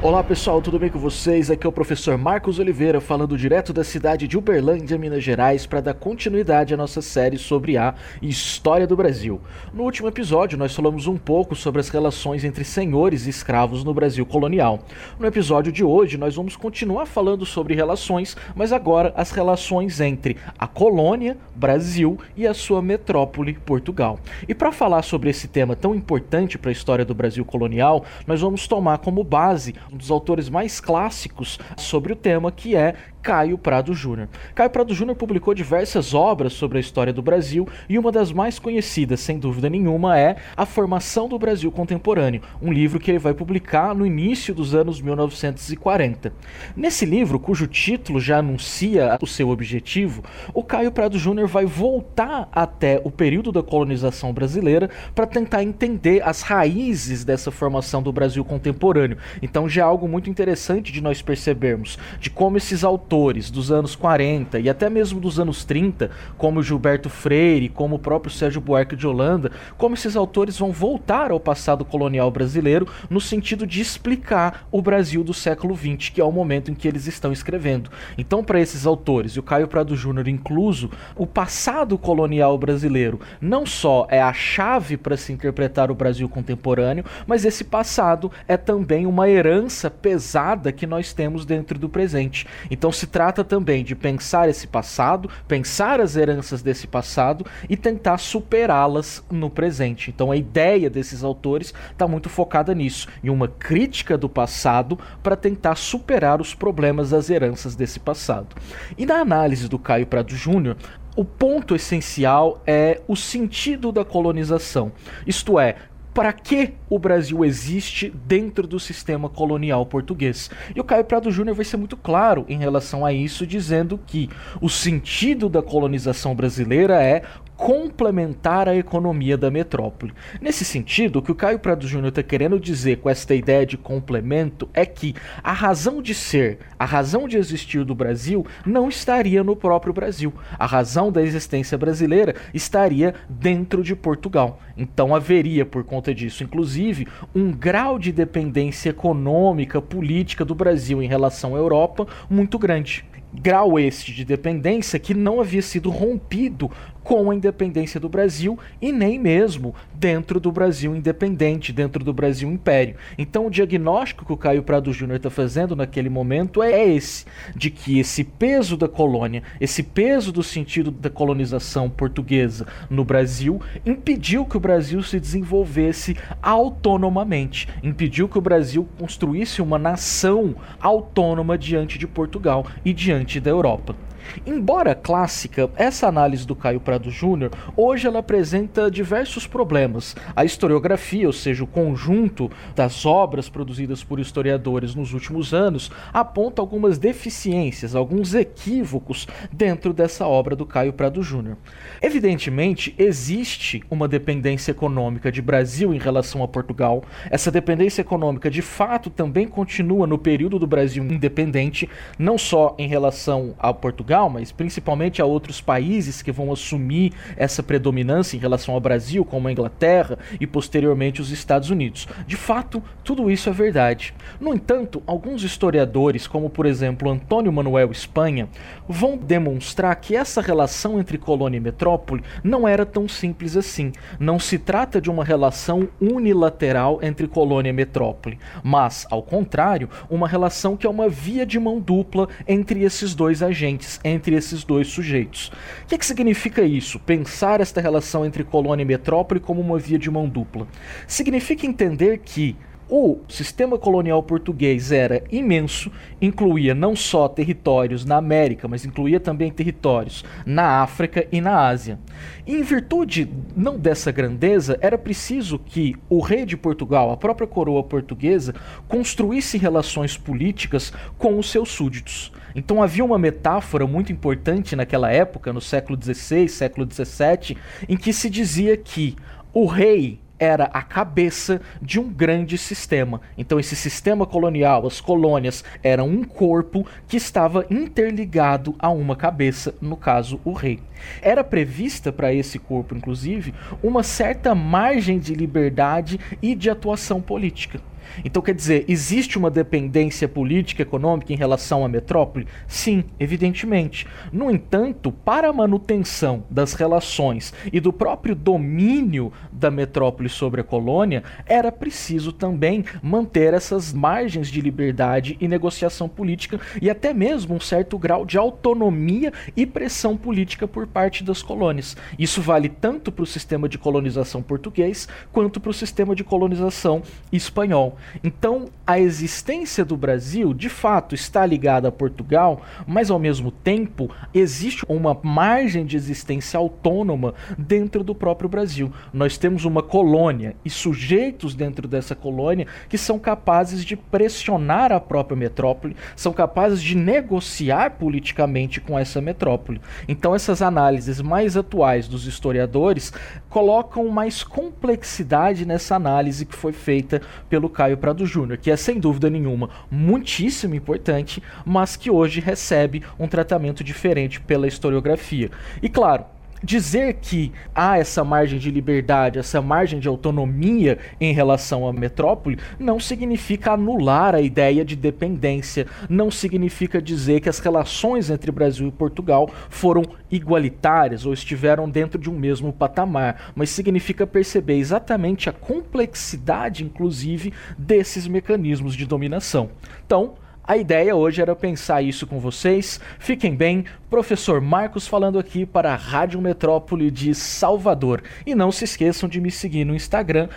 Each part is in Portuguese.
Olá pessoal, tudo bem com vocês? Aqui é o professor Marcos Oliveira falando direto da cidade de Uberlândia, Minas Gerais, para dar continuidade à nossa série sobre a história do Brasil. No último episódio, nós falamos um pouco sobre as relações entre senhores e escravos no Brasil colonial. No episódio de hoje, nós vamos continuar falando sobre relações, mas agora as relações entre a colônia, Brasil, e a sua metrópole, Portugal. E para falar sobre esse tema tão importante para a história do Brasil colonial, nós vamos tomar como base um dos autores mais clássicos sobre o tema, que é Caio Prado Júnior. Caio Prado Júnior publicou diversas obras sobre a história do Brasil e uma das mais conhecidas, sem dúvida nenhuma, é A Formação do Brasil Contemporâneo, um livro que ele vai publicar no início dos anos 1940. Nesse livro, cujo título já anuncia o seu objetivo, o Caio Prado Júnior vai voltar até o período da colonização brasileira para tentar entender as raízes dessa formação do Brasil contemporâneo. Então é algo muito interessante de nós percebermos de como esses autores dos anos 40 e até mesmo dos anos 30, como Gilberto Freire, como o próprio Sérgio Buarque de Holanda, como esses autores vão voltar ao passado colonial brasileiro no sentido de explicar o Brasil do século XX, que é o momento em que eles estão escrevendo. Então, para esses autores, e o Caio Prado Júnior incluso, o passado colonial brasileiro não só é a chave para se interpretar o Brasil contemporâneo, mas esse passado é também uma herança pesada que nós temos dentro do presente. Então, se trata também de pensar esse passado, pensar as heranças desse passado e tentar superá-las no presente. Então a ideia desses autores está muito focada nisso, em uma crítica do passado para tentar superar os problemas das heranças desse passado. E na análise do Caio Prado Júnior, o ponto essencial é o sentido da colonização. Isto é, para que o Brasil existe dentro do sistema colonial português. E o Caio Prado Júnior vai ser muito claro em relação a isso, dizendo que o sentido da colonização brasileira é complementar a economia da metrópole. Nesse sentido, o que o Caio Prado Júnior está querendo dizer com esta ideia de complemento é que a razão de ser, a razão de existir do Brasil não estaria no próprio Brasil. A razão da existência brasileira estaria dentro de Portugal. Então haveria, por conta disso, inclusive, um grau de dependência econômica, política do Brasil em relação à Europa muito grande grau este de dependência que não havia sido rompido com a independência do Brasil e nem mesmo dentro do Brasil independente, dentro do Brasil império. Então o diagnóstico que o Caio Prado Júnior está fazendo naquele momento é esse, de que esse peso da colônia, esse peso do sentido da colonização portuguesa no Brasil impediu que o Brasil se desenvolvesse autonomamente, impediu que o Brasil construísse uma nação autônoma diante de Portugal e diante da Europa. Embora clássica, essa análise do Caio Prado Júnior, hoje ela apresenta diversos problemas. A historiografia, ou seja, o conjunto das obras produzidas por historiadores nos últimos anos, aponta algumas deficiências, alguns equívocos dentro dessa obra do Caio Prado Júnior. Evidentemente, existe uma dependência econômica de Brasil em relação a Portugal. Essa dependência econômica, de fato, também continua no período do Brasil independente, não só em relação a Portugal, Portugal, mas principalmente a outros países que vão assumir essa predominância em relação ao Brasil, como a Inglaterra e posteriormente os Estados Unidos. De fato, tudo isso é verdade. No entanto, alguns historiadores, como por exemplo Antônio Manuel Espanha, vão demonstrar que essa relação entre colônia e metrópole não era tão simples assim. Não se trata de uma relação unilateral entre colônia e metrópole, mas, ao contrário, uma relação que é uma via de mão dupla entre esses dois agentes, entre esses dois sujeitos. O que, é que significa isso? Pensar esta relação entre colônia e metrópole como uma via de mão dupla. Significa entender que o sistema colonial português era imenso, incluía não só territórios na América, mas incluía também territórios na África e na Ásia. E em virtude não dessa grandeza, era preciso que o rei de Portugal, a própria coroa portuguesa, construísse relações políticas com os seus súditos. Então havia uma metáfora muito importante naquela época, no século XVI, século XVII, em que se dizia que o rei era a cabeça de um grande sistema. Então, esse sistema colonial, as colônias, eram um corpo que estava interligado a uma cabeça, no caso, o rei. Era prevista para esse corpo, inclusive, uma certa margem de liberdade e de atuação política. Então, quer dizer, existe uma dependência política econômica em relação à metrópole? Sim, evidentemente. No entanto, para a manutenção das relações e do próprio domínio da metrópole sobre a colônia, era preciso também manter essas margens de liberdade e negociação política e até mesmo um certo grau de autonomia e pressão política por parte das colônias. Isso vale tanto para o sistema de colonização português quanto para o sistema de colonização espanhol. Então, a existência do Brasil, de fato, está ligada a Portugal, mas ao mesmo tempo existe uma margem de existência autônoma dentro do próprio Brasil. Nós temos uma colônia e sujeitos dentro dessa colônia que são capazes de pressionar a própria metrópole, são capazes de negociar politicamente com essa metrópole. Então, essas análises mais atuais dos historiadores colocam mais complexidade nessa análise que foi feita pelo Caio Prado Júnior, que é sem dúvida nenhuma muitíssimo importante, mas que hoje recebe um tratamento diferente pela historiografia. E claro, dizer que há essa margem de liberdade, essa margem de autonomia em relação à metrópole, não significa anular a ideia de dependência, não significa dizer que as relações entre Brasil e Portugal foram igualitárias ou estiveram dentro de um mesmo patamar, mas significa perceber exatamente a complexidade, inclusive, desses mecanismos de dominação. Então, a ideia hoje era pensar isso com vocês. Fiquem bem, professor Marcos falando aqui para a Rádio Metrópole de Salvador. E não se esqueçam de me seguir no Instagram,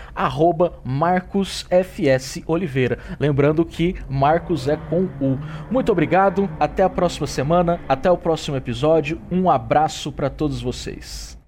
MarcosFSOliveira. Lembrando que Marcos é com U. Muito obrigado, até a próxima semana, até o próximo episódio. Um abraço para todos vocês.